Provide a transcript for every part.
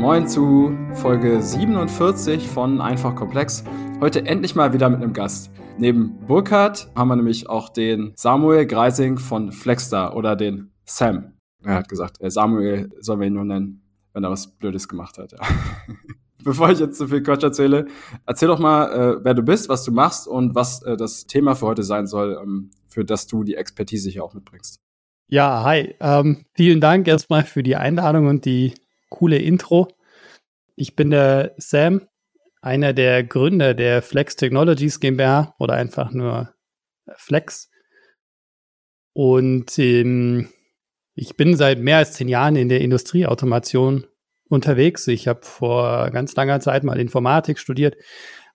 Moin zu Folge 47 von Einfach Komplex. Heute endlich mal wieder mit einem Gast. Neben Burkhardt haben wir nämlich auch den Samuel Greising von Flexstar oder den Sam. Er hat gesagt, äh, Samuel sollen wir ihn nur nennen, wenn er was Blödes gemacht hat. Ja. Bevor ich jetzt zu viel Quatsch erzähle, erzähl doch mal, äh, wer du bist, was du machst und was äh, das Thema für heute sein soll, ähm, für das du die Expertise hier auch mitbringst. Ja, hi. Ähm, vielen Dank erstmal für die Einladung und die coole Intro. Ich bin der Sam, einer der Gründer der Flex Technologies GmbH oder einfach nur Flex. Und ähm, ich bin seit mehr als zehn Jahren in der Industrieautomation unterwegs. Ich habe vor ganz langer Zeit mal Informatik studiert,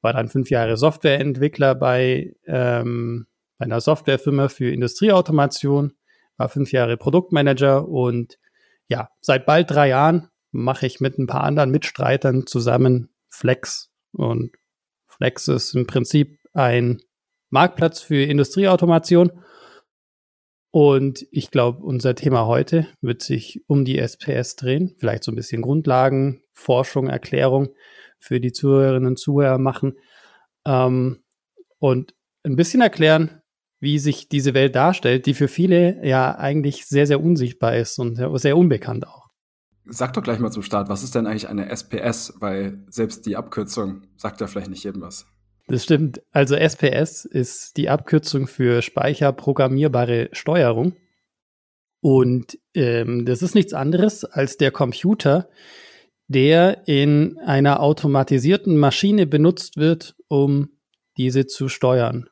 war dann fünf Jahre Softwareentwickler bei, ähm, bei einer Softwarefirma für Industrieautomation war fünf Jahre Produktmanager und ja, seit bald drei Jahren mache ich mit ein paar anderen Mitstreitern zusammen Flex. Und Flex ist im Prinzip ein Marktplatz für Industrieautomation. Und ich glaube, unser Thema heute wird sich um die SPS drehen. Vielleicht so ein bisschen Grundlagen, Forschung, Erklärung für die Zuhörerinnen und Zuhörer machen. Ähm, und ein bisschen erklären, wie sich diese Welt darstellt, die für viele ja eigentlich sehr, sehr unsichtbar ist und sehr unbekannt auch. Sag doch gleich mal zum Start, was ist denn eigentlich eine SPS? Weil selbst die Abkürzung sagt ja vielleicht nicht jedem was. Das stimmt. Also SPS ist die Abkürzung für speicherprogrammierbare Steuerung. Und ähm, das ist nichts anderes als der Computer, der in einer automatisierten Maschine benutzt wird, um diese zu steuern.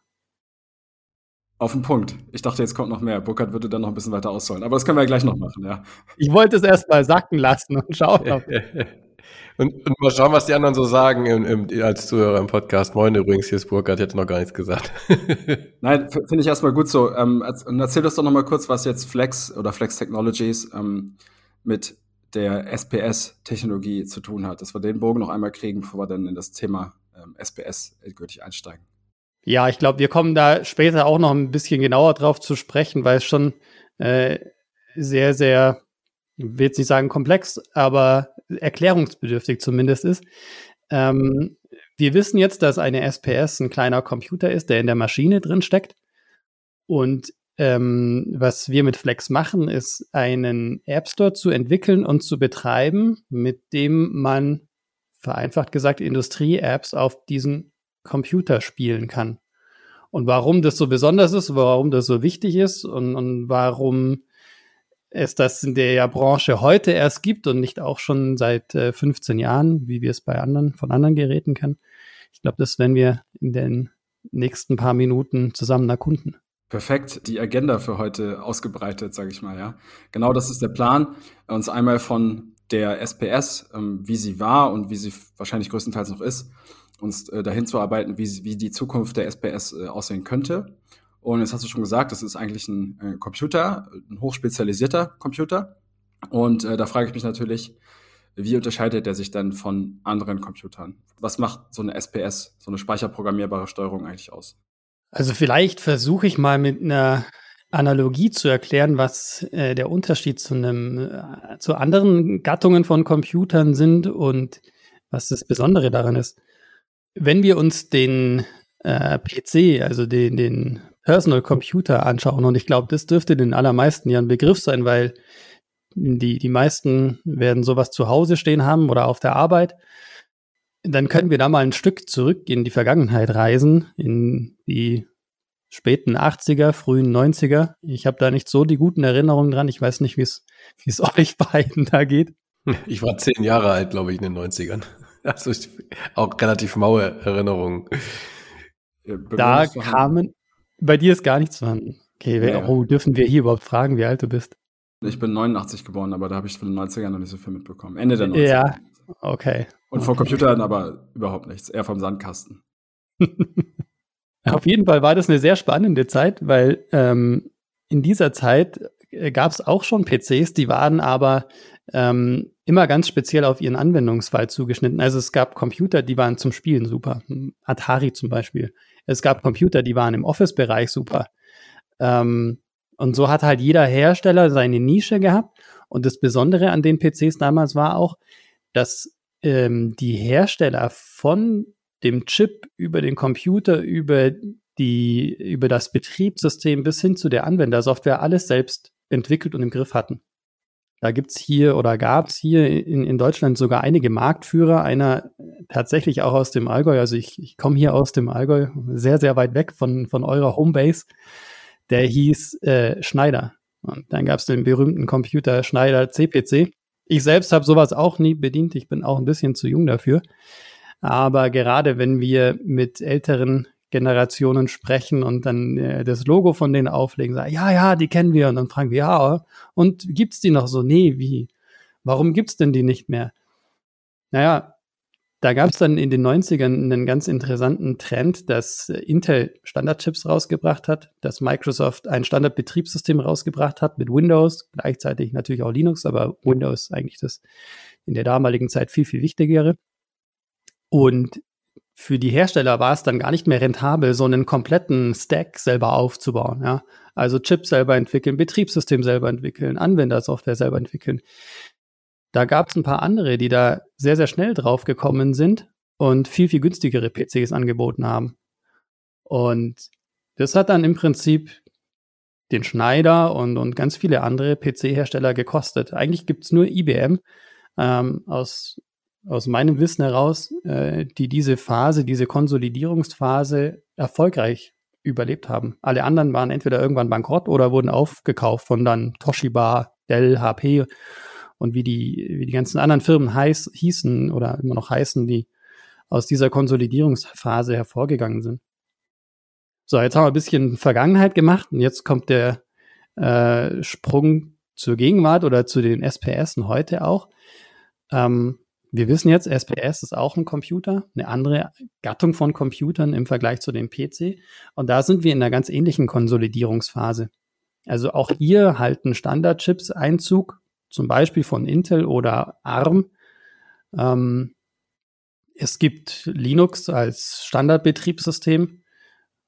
Auf den Punkt. Ich dachte, jetzt kommt noch mehr. Burkhardt würde dann noch ein bisschen weiter ausholen. Aber das können wir ja gleich noch machen, ja. Ich wollte es erst mal sacken lassen und schauen. und, und, mal schauen, was die anderen so sagen im, im, als Zuhörer im Podcast. Moin übrigens, hier ist Burkhardt, hätte noch gar nichts gesagt. Nein, finde ich erstmal gut so. Ähm, und erzähl uns doch noch mal kurz, was jetzt Flex oder Flex Technologies ähm, mit der SPS-Technologie zu tun hat. Dass wir den Bogen noch einmal kriegen, bevor wir dann in das Thema ähm, SPS endgültig einsteigen. Ja, ich glaube, wir kommen da später auch noch ein bisschen genauer drauf zu sprechen, weil es schon äh, sehr, sehr, ich will jetzt nicht sagen komplex, aber erklärungsbedürftig zumindest ist. Ähm, wir wissen jetzt, dass eine SPS ein kleiner Computer ist, der in der Maschine drin steckt. Und ähm, was wir mit Flex machen, ist einen App Store zu entwickeln und zu betreiben, mit dem man vereinfacht gesagt Industrie-Apps auf diesen Computer spielen kann. Und warum das so besonders ist, warum das so wichtig ist und, und warum es das in der Branche heute erst gibt und nicht auch schon seit äh, 15 Jahren, wie wir es bei anderen, von anderen Geräten kennen. Ich glaube, das werden wir in den nächsten paar Minuten zusammen erkunden. Perfekt, die Agenda für heute ausgebreitet, sage ich mal, ja. Genau das ist der Plan, uns einmal von der SPS, ähm, wie sie war und wie sie wahrscheinlich größtenteils noch ist, uns äh, dahin zu arbeiten, wie, wie die Zukunft der SPS äh, aussehen könnte. Und jetzt hast du schon gesagt, das ist eigentlich ein äh, Computer, ein hochspezialisierter Computer. Und äh, da frage ich mich natürlich, wie unterscheidet der sich dann von anderen Computern? Was macht so eine SPS, so eine speicherprogrammierbare Steuerung eigentlich aus? Also vielleicht versuche ich mal mit einer Analogie zu erklären, was äh, der Unterschied zu einem äh, zu anderen Gattungen von Computern sind und was das Besondere daran ist. Wenn wir uns den äh, PC, also den, den Personal Computer anschauen, und ich glaube, das dürfte den allermeisten ja ein Begriff sein, weil die, die meisten werden sowas zu Hause stehen haben oder auf der Arbeit, dann können wir da mal ein Stück zurück in die Vergangenheit reisen, in die späten 80er, frühen 90er. Ich habe da nicht so die guten Erinnerungen dran. Ich weiß nicht, wie es euch beiden da geht. Ich war zehn Jahre alt, glaube ich, in den 90ern. Also ich, auch relativ maue Erinnerungen. Ja, da kamen, bei dir ist gar nichts vorhanden. Okay, wer, ja. oh, dürfen wir hier überhaupt fragen, wie alt du bist? Ich bin 89 geboren, aber da habe ich von den 90ern noch nicht so viel mitbekommen. Ende der 90er. Ja, okay. Und vom Computern aber überhaupt nichts, eher vom Sandkasten. Auf jeden Fall war das eine sehr spannende Zeit, weil ähm, in dieser Zeit äh, gab es auch schon PCs, die waren aber ähm, immer ganz speziell auf ihren Anwendungsfall zugeschnitten. Also es gab Computer, die waren zum Spielen super. Atari zum Beispiel. Es gab Computer, die waren im Office-Bereich super. Ähm, und so hat halt jeder Hersteller seine Nische gehabt. Und das Besondere an den PCs damals war auch, dass ähm, die Hersteller von dem Chip über den Computer, über die, über das Betriebssystem bis hin zu der Anwendersoftware alles selbst entwickelt und im Griff hatten. Da gibt's hier oder gab's hier in, in Deutschland sogar einige Marktführer, einer tatsächlich auch aus dem Allgäu. Also ich, ich komme hier aus dem Allgäu, sehr, sehr weit weg von, von eurer Homebase. Der hieß äh, Schneider. Und dann gab's den berühmten Computer Schneider CPC. Ich selbst habe sowas auch nie bedient. Ich bin auch ein bisschen zu jung dafür. Aber gerade wenn wir mit älteren Generationen sprechen und dann äh, das Logo von denen auflegen, sagen, ja, ja, die kennen wir. Und dann fragen wir, ja, und gibt's die noch so? Nee, wie? Warum gibt's denn die nicht mehr? Naja, da gab es dann in den 90ern einen ganz interessanten Trend, dass Intel Standardchips rausgebracht hat, dass Microsoft ein Standardbetriebssystem rausgebracht hat mit Windows, gleichzeitig natürlich auch Linux, aber Windows eigentlich das in der damaligen Zeit viel, viel wichtigere. Und für die Hersteller war es dann gar nicht mehr rentabel, so einen kompletten Stack selber aufzubauen. Ja? Also Chip selber entwickeln, Betriebssystem selber entwickeln, Anwendersoftware selber entwickeln. Da gab es ein paar andere, die da sehr, sehr schnell drauf gekommen sind und viel, viel günstigere PCs angeboten haben. Und das hat dann im Prinzip den Schneider und, und ganz viele andere PC-Hersteller gekostet. Eigentlich gibt es nur IBM ähm, aus aus meinem Wissen heraus, äh, die diese Phase, diese Konsolidierungsphase erfolgreich überlebt haben. Alle anderen waren entweder irgendwann bankrott oder wurden aufgekauft von dann Toshiba, Dell, HP und wie die, wie die ganzen anderen Firmen heiß, hießen oder immer noch heißen, die aus dieser Konsolidierungsphase hervorgegangen sind. So, jetzt haben wir ein bisschen Vergangenheit gemacht und jetzt kommt der äh, Sprung zur Gegenwart oder zu den SPS heute auch. Ähm, wir wissen jetzt, SPS ist auch ein Computer, eine andere Gattung von Computern im Vergleich zu dem PC. Und da sind wir in einer ganz ähnlichen Konsolidierungsphase. Also auch hier halten Standardchips Einzug, zum Beispiel von Intel oder ARM. Ähm, es gibt Linux als Standardbetriebssystem,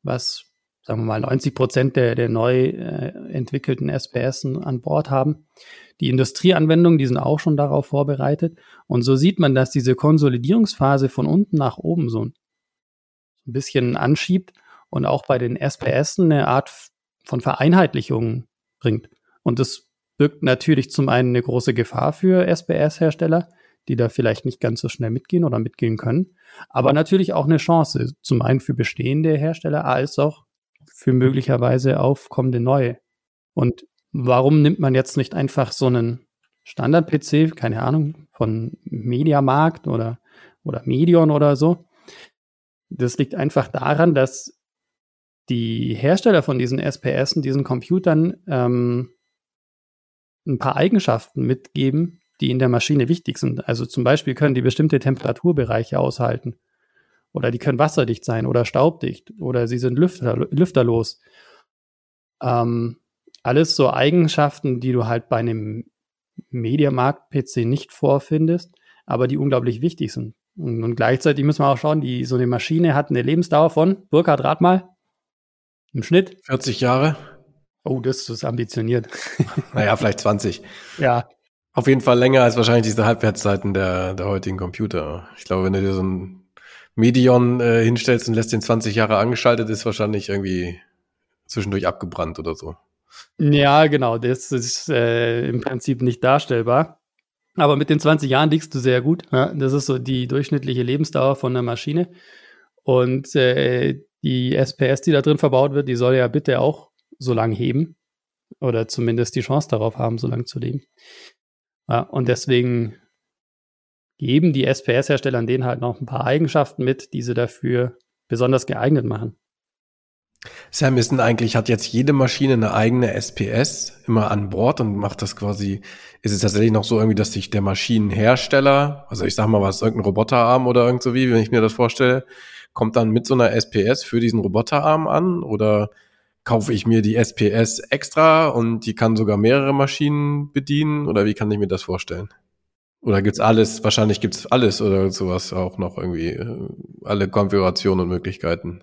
was, sagen wir mal, 90 Prozent der, der neu äh, entwickelten SPS an Bord haben. Die Industrieanwendungen, die sind auch schon darauf vorbereitet. Und so sieht man, dass diese Konsolidierungsphase von unten nach oben so ein bisschen anschiebt und auch bei den SPS eine Art von Vereinheitlichung bringt. Und das birgt natürlich zum einen eine große Gefahr für SPS-Hersteller, die da vielleicht nicht ganz so schnell mitgehen oder mitgehen können, aber natürlich auch eine Chance, zum einen für bestehende Hersteller als auch für möglicherweise aufkommende neue. Und warum nimmt man jetzt nicht einfach so einen Standard-PC, keine Ahnung, von Mediamarkt oder, oder Medion oder so? Das liegt einfach daran, dass die Hersteller von diesen SPS, diesen Computern, ähm, ein paar Eigenschaften mitgeben, die in der Maschine wichtig sind. Also zum Beispiel können die bestimmte Temperaturbereiche aushalten. Oder die können wasserdicht sein oder staubdicht. Oder sie sind lüfter, lüfterlos. Ähm, alles so Eigenschaften, die du halt bei einem Mediamarkt-PC nicht vorfindest, aber die unglaublich wichtig sind. Und, und, gleichzeitig müssen wir auch schauen, die, so eine Maschine hat eine Lebensdauer von, Burkhard, rat mal, im Schnitt. 40 Jahre. Oh, das ist ambitioniert. naja, vielleicht 20. Ja. Auf jeden Fall länger als wahrscheinlich diese Halbwertszeiten der, der heutigen Computer. Ich glaube, wenn du dir so ein Medion äh, hinstellst und lässt den 20 Jahre angeschaltet, ist wahrscheinlich irgendwie zwischendurch abgebrannt oder so. Ja, genau, das ist äh, im Prinzip nicht darstellbar. Aber mit den 20 Jahren liegst du sehr gut. Ja? Das ist so die durchschnittliche Lebensdauer von einer Maschine. Und äh, die SPS, die da drin verbaut wird, die soll ja bitte auch so lang heben. Oder zumindest die Chance darauf haben, so lang zu leben. Ja, und deswegen geben die SPS-Hersteller an denen halt noch ein paar Eigenschaften mit, die sie dafür besonders geeignet machen. Sam, ist denn eigentlich, hat jetzt jede Maschine eine eigene SPS immer an Bord und macht das quasi, ist es tatsächlich noch so irgendwie, dass sich der Maschinenhersteller, also ich sag mal was, irgendein Roboterarm oder irgend so wie, wenn ich mir das vorstelle, kommt dann mit so einer SPS für diesen Roboterarm an oder kaufe ich mir die SPS extra und die kann sogar mehrere Maschinen bedienen oder wie kann ich mir das vorstellen? Oder gibt's alles, wahrscheinlich gibt's alles oder sowas auch noch irgendwie, äh, alle Konfigurationen und Möglichkeiten.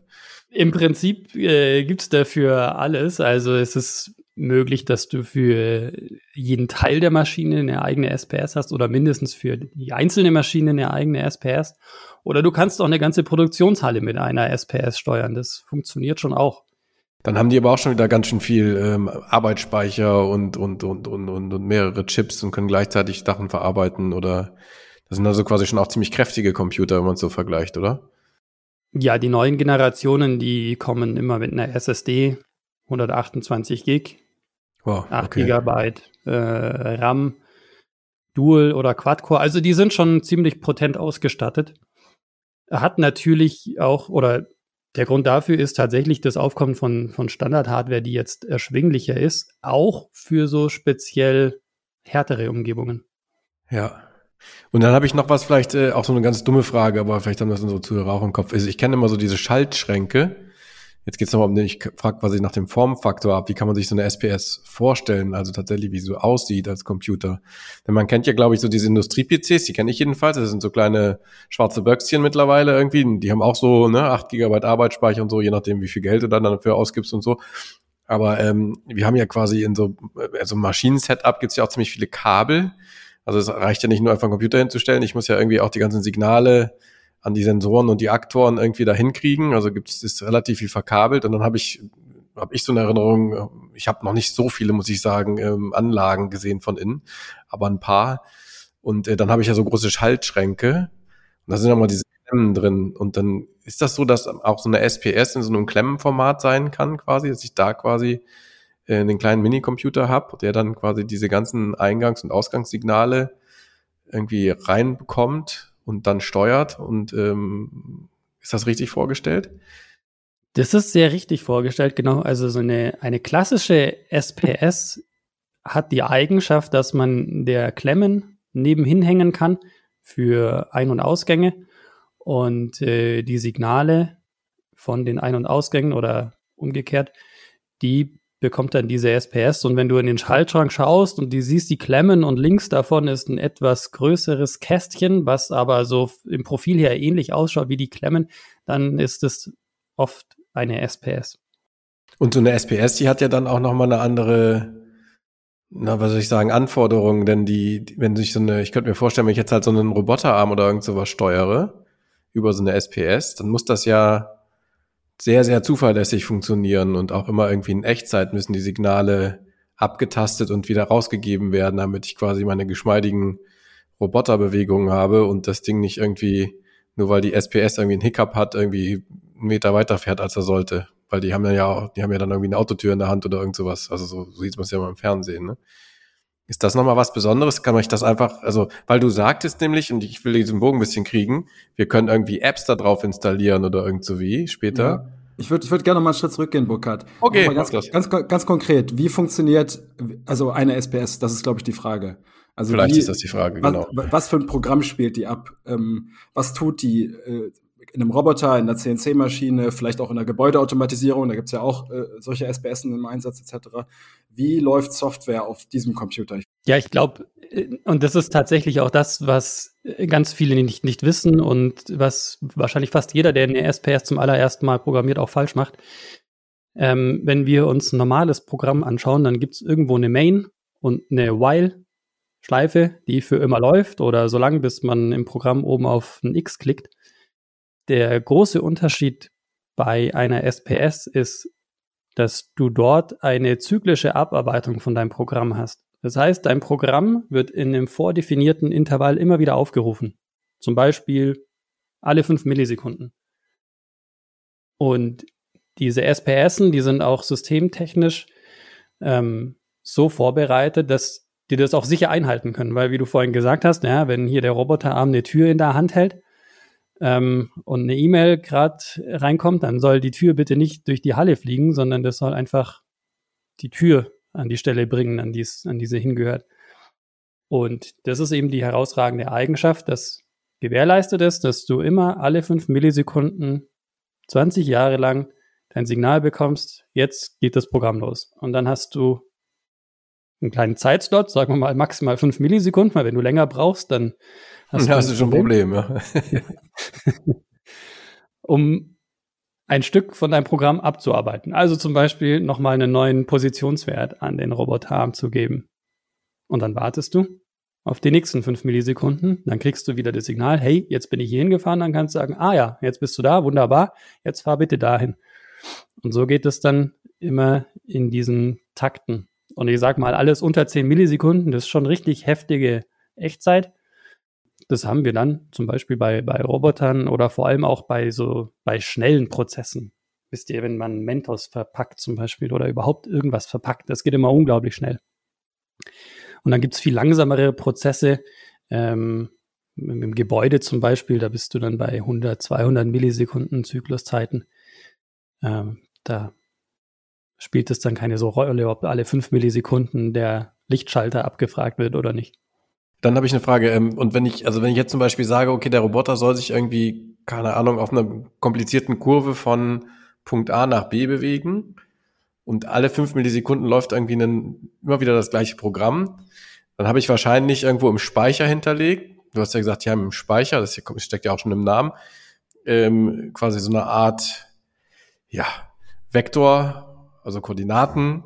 Im Prinzip äh, gibt es dafür alles. Also es ist möglich, dass du für jeden Teil der Maschine eine eigene SPS hast oder mindestens für die einzelne Maschine eine eigene SPS. Oder du kannst auch eine ganze Produktionshalle mit einer SPS steuern. Das funktioniert schon auch. Dann haben die aber auch schon wieder ganz schön viel ähm, Arbeitsspeicher und, und, und, und, und, und mehrere Chips und können gleichzeitig Sachen verarbeiten oder das sind also quasi schon auch ziemlich kräftige Computer, wenn man es so vergleicht, oder? Ja, die neuen Generationen, die kommen immer mit einer SSD, 128 Gig, wow, 8 okay. Gigabyte äh, RAM, Dual oder Quad-Core. Also die sind schon ziemlich potent ausgestattet. Hat natürlich auch, oder der Grund dafür ist tatsächlich das Aufkommen von, von Standard-Hardware, die jetzt erschwinglicher ist, auch für so speziell härtere Umgebungen. Ja. Und dann habe ich noch was, vielleicht äh, auch so eine ganz dumme Frage, aber vielleicht haben das unsere Zuhörer auch im Kopf. Also ich kenne immer so diese Schaltschränke, Jetzt geht es nochmal um den, ich frage quasi nach dem Formfaktor ab, wie kann man sich so eine SPS vorstellen, also tatsächlich, wie sie so aussieht als Computer. Denn man kennt ja, glaube ich, so diese Industrie-PCs, die kenne ich jedenfalls, das sind so kleine schwarze Böckschen mittlerweile irgendwie, die haben auch so ne, 8 Gigabyte Arbeitsspeicher und so, je nachdem, wie viel Geld du dann dafür ausgibst und so. Aber ähm, wir haben ja quasi in so also Maschinen-Setup gibt es ja auch ziemlich viele Kabel. Also es reicht ja nicht nur einfach einen Computer hinzustellen, ich muss ja irgendwie auch die ganzen Signale an die Sensoren und die Aktoren irgendwie da hinkriegen. Also gibt es ist relativ viel verkabelt und dann habe ich habe ich so eine Erinnerung, ich habe noch nicht so viele, muss ich sagen, ähm, Anlagen gesehen von innen, aber ein paar. Und äh, dann habe ich ja so große Schaltschränke und da sind nochmal diese Klemmen drin. Und dann ist das so, dass auch so eine SPS in so einem Klemmenformat sein kann, quasi, dass ich da quasi äh, einen kleinen Minicomputer habe, der dann quasi diese ganzen Eingangs- und Ausgangssignale irgendwie reinbekommt und dann steuert. Und ähm, ist das richtig vorgestellt? Das ist sehr richtig vorgestellt, genau. Also so eine, eine klassische SPS hat die Eigenschaft, dass man der Klemmen nebenhin hängen kann für Ein- und Ausgänge und äh, die Signale von den Ein- und Ausgängen oder umgekehrt, die bekommt dann diese SPS. Und wenn du in den Schaltschrank schaust und du siehst die Klemmen und links davon ist ein etwas größeres Kästchen, was aber so im Profil her ähnlich ausschaut wie die Klemmen, dann ist es oft eine SPS. Und so eine SPS, die hat ja dann auch nochmal eine andere, na, was soll ich sagen, Anforderungen, denn die, wenn sich so eine, ich könnte mir vorstellen, wenn ich jetzt halt so einen Roboterarm oder irgend sowas steuere, über so eine SPS, dann muss das ja sehr, sehr zuverlässig funktionieren und auch immer irgendwie in Echtzeit müssen die Signale abgetastet und wieder rausgegeben werden, damit ich quasi meine geschmeidigen Roboterbewegungen habe und das Ding nicht irgendwie, nur weil die SPS irgendwie einen Hiccup hat, irgendwie einen Meter weiter fährt, als er sollte. Weil die haben ja die haben ja dann irgendwie eine Autotür in der Hand oder irgend sowas. Also so, so sieht man es ja mal im Fernsehen, ne? Ist das nochmal was Besonderes? Kann man das einfach, also, weil du sagtest nämlich, und ich will diesen Bogen ein bisschen kriegen, wir können irgendwie Apps da drauf installieren oder irgend so wie später. Ja. Ich würde ich würd gerne mal einen Schritt zurückgehen, Burkhard. Okay, ganz, ganz, ganz, konkret, wie funktioniert also eine SPS? Das ist, glaube ich, die Frage. Also Vielleicht wie, ist das die Frage, genau. Was, was für ein Programm spielt die ab? Ähm, was tut die? Äh, in einem Roboter, in der CNC-Maschine, vielleicht auch in der Gebäudeautomatisierung, da gibt es ja auch äh, solche SPS im Einsatz etc. Wie läuft Software auf diesem Computer? Ja, ich glaube, äh, und das ist tatsächlich auch das, was äh, ganz viele nicht, nicht wissen und was wahrscheinlich fast jeder, der eine SPS zum allerersten Mal programmiert, auch falsch macht. Ähm, wenn wir uns ein normales Programm anschauen, dann gibt es irgendwo eine Main und eine While-Schleife, die für immer läuft oder so lange, bis man im Programm oben auf ein X klickt. Der große Unterschied bei einer SPS ist, dass du dort eine zyklische Abarbeitung von deinem Programm hast. Das heißt, dein Programm wird in einem vordefinierten Intervall immer wieder aufgerufen. Zum Beispiel alle fünf Millisekunden. Und diese SPSen, die sind auch systemtechnisch ähm, so vorbereitet, dass die das auch sicher einhalten können. Weil, wie du vorhin gesagt hast, ja, wenn hier der Roboterarm eine Tür in der Hand hält, ähm, und eine E-Mail gerade reinkommt, dann soll die Tür bitte nicht durch die Halle fliegen, sondern das soll einfach die Tür an die Stelle bringen, an, dies, an diese hingehört. Und das ist eben die herausragende Eigenschaft, dass gewährleistet ist, dass du immer alle fünf Millisekunden 20 Jahre lang dein Signal bekommst, jetzt geht das Programm los. Und dann hast du einen kleinen Zeitslot, sagen wir mal maximal fünf Millisekunden, weil wenn du länger brauchst, dann hast ja, du hast du schon ein Problem. Ja. um ein Stück von deinem Programm abzuarbeiten. Also zum Beispiel nochmal einen neuen Positionswert an den Roboterarm zu geben. Und dann wartest du auf die nächsten fünf Millisekunden. Dann kriegst du wieder das Signal, hey, jetzt bin ich hier hingefahren. Dann kannst du sagen, ah ja, jetzt bist du da, wunderbar, jetzt fahr bitte dahin. Und so geht es dann immer in diesen Takten. Und ich sag mal, alles unter zehn Millisekunden, das ist schon richtig heftige Echtzeit. Das haben wir dann zum Beispiel bei, bei Robotern oder vor allem auch bei so bei schnellen Prozessen. Wisst ihr, wenn man Mentos verpackt zum Beispiel oder überhaupt irgendwas verpackt, das geht immer unglaublich schnell. Und dann gibt es viel langsamere Prozesse. Ähm, im Gebäude zum Beispiel, da bist du dann bei 100, 200 Millisekunden Zykluszeiten. Ähm, da spielt es dann keine so Rolle, ob alle fünf Millisekunden der Lichtschalter abgefragt wird oder nicht. Dann habe ich eine Frage. Ähm, und wenn ich, also wenn ich jetzt zum Beispiel sage, okay, der Roboter soll sich irgendwie, keine Ahnung, auf einer komplizierten Kurve von Punkt A nach B bewegen und alle fünf Millisekunden läuft irgendwie ein, immer wieder das gleiche Programm, dann habe ich wahrscheinlich irgendwo im Speicher hinterlegt. Du hast ja gesagt, ja, im Speicher, das hier steckt ja auch schon im Namen, ähm, quasi so eine Art, ja, Vektor, also Koordinaten,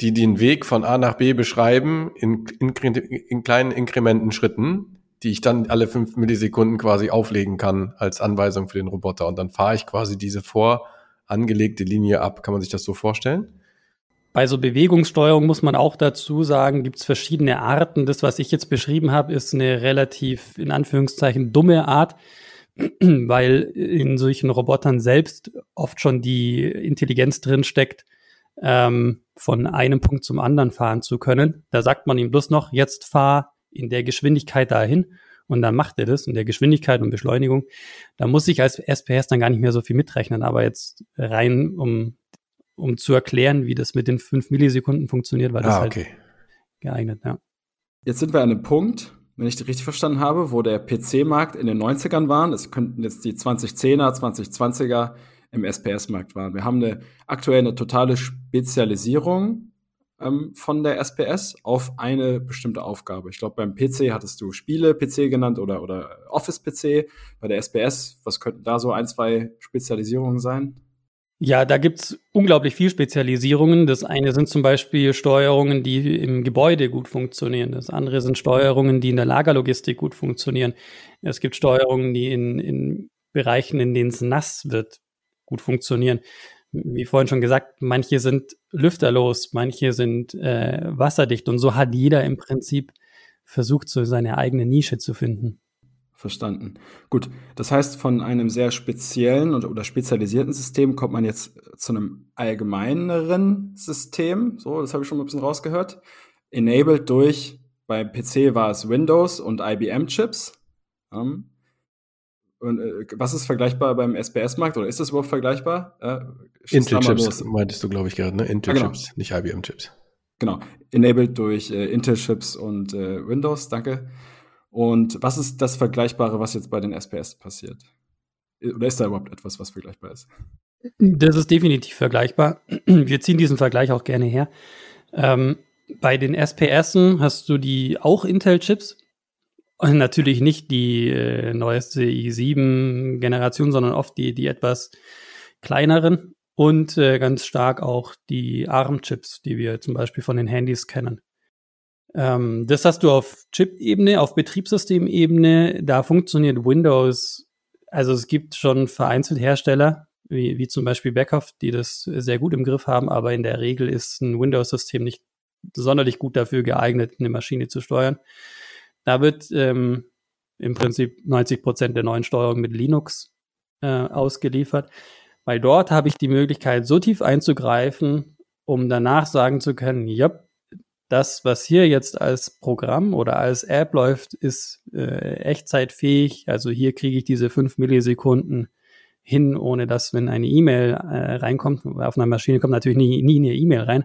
die den Weg von A nach B beschreiben in, in, in kleinen Inkrementen Schritten, die ich dann alle fünf Millisekunden quasi auflegen kann als Anweisung für den Roboter. Und dann fahre ich quasi diese vorangelegte Linie ab. Kann man sich das so vorstellen? Bei so Bewegungssteuerung muss man auch dazu sagen, gibt es verschiedene Arten. Das, was ich jetzt beschrieben habe, ist eine relativ in Anführungszeichen dumme Art, weil in solchen Robotern selbst oft schon die Intelligenz drin steckt, ähm, von einem Punkt zum anderen fahren zu können. Da sagt man ihm bloß noch, jetzt fahr in der Geschwindigkeit dahin und dann macht er das in der Geschwindigkeit und Beschleunigung. Da muss ich als SPS dann gar nicht mehr so viel mitrechnen, aber jetzt rein, um, um zu erklären, wie das mit den fünf Millisekunden funktioniert, weil das ah, halt okay. halt geeignet, ja. Jetzt sind wir an einem Punkt, wenn ich richtig verstanden habe, wo der PC-Markt in den 90ern waren. Es könnten jetzt die 2010er, 2020er im SPS-Markt waren. Wir haben eine aktuell eine totale Spezialisierung ähm, von der SPS auf eine bestimmte Aufgabe. Ich glaube, beim PC hattest du Spiele-PC genannt oder, oder Office-PC. Bei der SPS, was könnten da so ein, zwei Spezialisierungen sein? Ja, da gibt's unglaublich viel Spezialisierungen. Das eine sind zum Beispiel Steuerungen, die im Gebäude gut funktionieren. Das andere sind Steuerungen, die in der Lagerlogistik gut funktionieren. Es gibt Steuerungen, die in, in Bereichen, in denen es nass wird, gut funktionieren. Wie vorhin schon gesagt, manche sind lüfterlos, manche sind äh, wasserdicht und so hat jeder im Prinzip versucht, so seine eigene Nische zu finden. Verstanden. Gut, das heißt, von einem sehr speziellen oder, spezialisierten System kommt man jetzt zu einem allgemeineren System. So, das habe ich schon ein bisschen rausgehört. Enabled durch, beim PC war es Windows und IBM-Chips. Um, und äh, was ist vergleichbar beim SPS-Markt oder ist das überhaupt vergleichbar? Äh, Intel-Chips meintest du, glaube ich, gerade, ne? Intel-Chips, ah, genau. nicht IBM-Chips. Genau, enabled durch äh, Intel-Chips und äh, Windows, danke. Und was ist das Vergleichbare, was jetzt bei den SPS passiert? Oder ist da überhaupt etwas, was vergleichbar ist? Das ist definitiv vergleichbar. Wir ziehen diesen Vergleich auch gerne her. Ähm, bei den SPS hast du die auch Intel-Chips, und natürlich nicht die äh, neueste i7-Generation, sondern oft die, die etwas kleineren und äh, ganz stark auch die ARM-Chips, die wir zum Beispiel von den Handys kennen. Ähm, das hast du auf Chip-Ebene, auf Betriebssystemebene. Da funktioniert Windows. Also es gibt schon vereinzelt Hersteller, wie, wie zum Beispiel Beckhoff, die das sehr gut im Griff haben, aber in der Regel ist ein Windows-System nicht sonderlich gut dafür geeignet, eine Maschine zu steuern. Da wird ähm, im Prinzip 90 Prozent der neuen Steuerung mit Linux äh, ausgeliefert, weil dort habe ich die Möglichkeit, so tief einzugreifen, um danach sagen zu können, ja, das, was hier jetzt als Programm oder als App läuft, ist äh, echtzeitfähig. Also hier kriege ich diese fünf Millisekunden hin, ohne dass, wenn eine E-Mail äh, reinkommt, auf einer Maschine kommt natürlich nie, nie eine E-Mail rein,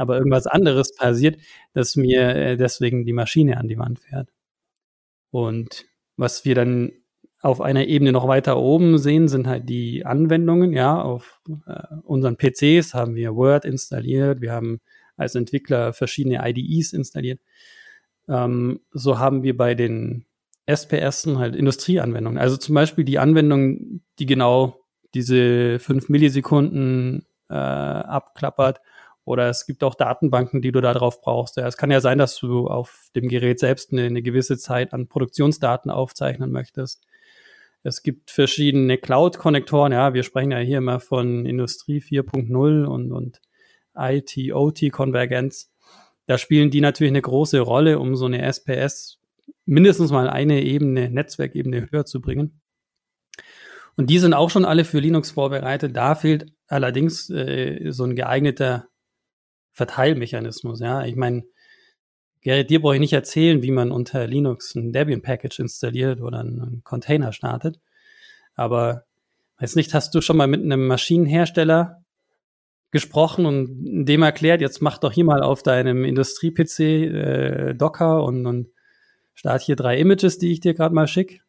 aber irgendwas anderes passiert, dass mir äh, deswegen die Maschine an die Wand fährt. Und was wir dann auf einer Ebene noch weiter oben sehen, sind halt die Anwendungen. Ja, auf äh, unseren PCs haben wir Word installiert, wir haben als Entwickler verschiedene IDEs installiert. Ähm, so haben wir bei den SPS halt Industrieanwendungen. Also zum Beispiel die Anwendungen, die genau diese fünf Millisekunden äh, abklappert. Oder es gibt auch Datenbanken, die du da drauf brauchst. Ja, es kann ja sein, dass du auf dem Gerät selbst eine, eine gewisse Zeit an Produktionsdaten aufzeichnen möchtest. Es gibt verschiedene Cloud-Konnektoren. Ja, wir sprechen ja hier immer von Industrie 4.0 und, und IT-OT-Konvergenz. Da spielen die natürlich eine große Rolle, um so eine SPS mindestens mal eine Ebene, Netzwerkebene höher zu bringen. Und die sind auch schon alle für Linux vorbereitet. Da fehlt allerdings äh, so ein geeigneter Verteilmechanismus. Ja, ich meine, Gerrit, dir brauche ich nicht erzählen, wie man unter Linux ein Debian-Package installiert oder einen Container startet. Aber weiß nicht, hast du schon mal mit einem Maschinenhersteller gesprochen und dem erklärt, jetzt mach doch hier mal auf deinem Industrie-PC äh, Docker und, und start hier drei Images, die ich dir gerade mal schicke?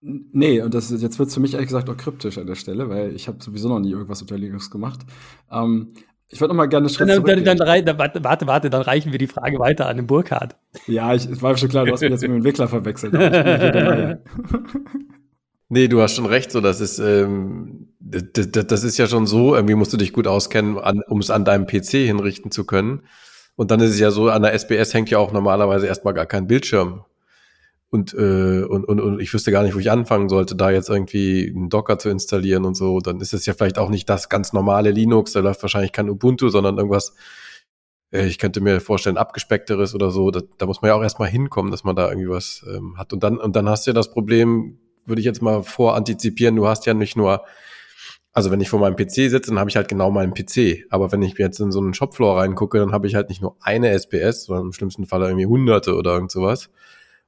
Nee, und das jetzt wird es für mich ehrlich gesagt auch kryptisch an der Stelle, weil ich habe sowieso noch nie irgendwas unter Linux gemacht. Ähm, ich würde noch mal gerne Schritt dann, dann, dann, dann, warte, warte, dann reichen wir die Frage weiter an den Burkhardt. Ja, ich, es war schon klar, du hast mich jetzt mit dem Entwickler verwechselt. nee, du hast schon recht, so das ist ähm, das, das, ist ja schon so, irgendwie musst du dich gut auskennen, um es an deinem PC hinrichten zu können. Und dann ist es ja so, an der SBS hängt ja auch normalerweise erstmal gar kein Bildschirm und, äh, und, und, und ich wüsste gar nicht, wo ich anfangen sollte, da jetzt irgendwie einen Docker zu installieren und so, dann ist es ja vielleicht auch nicht das ganz normale Linux, da läuft wahrscheinlich kein Ubuntu, sondern irgendwas, äh, ich könnte mir vorstellen, abgespeckteres oder so. Da, da muss man ja auch erstmal hinkommen, dass man da irgendwie was ähm, hat. Und dann, und dann hast du ja das Problem, würde ich jetzt mal vorantizipieren, du hast ja nicht nur also wenn ich vor meinem PC sitze, dann habe ich halt genau meinen PC. Aber wenn ich jetzt in so einen Shopfloor reingucke, dann habe ich halt nicht nur eine SPS, sondern im schlimmsten Fall irgendwie hunderte oder irgend sowas.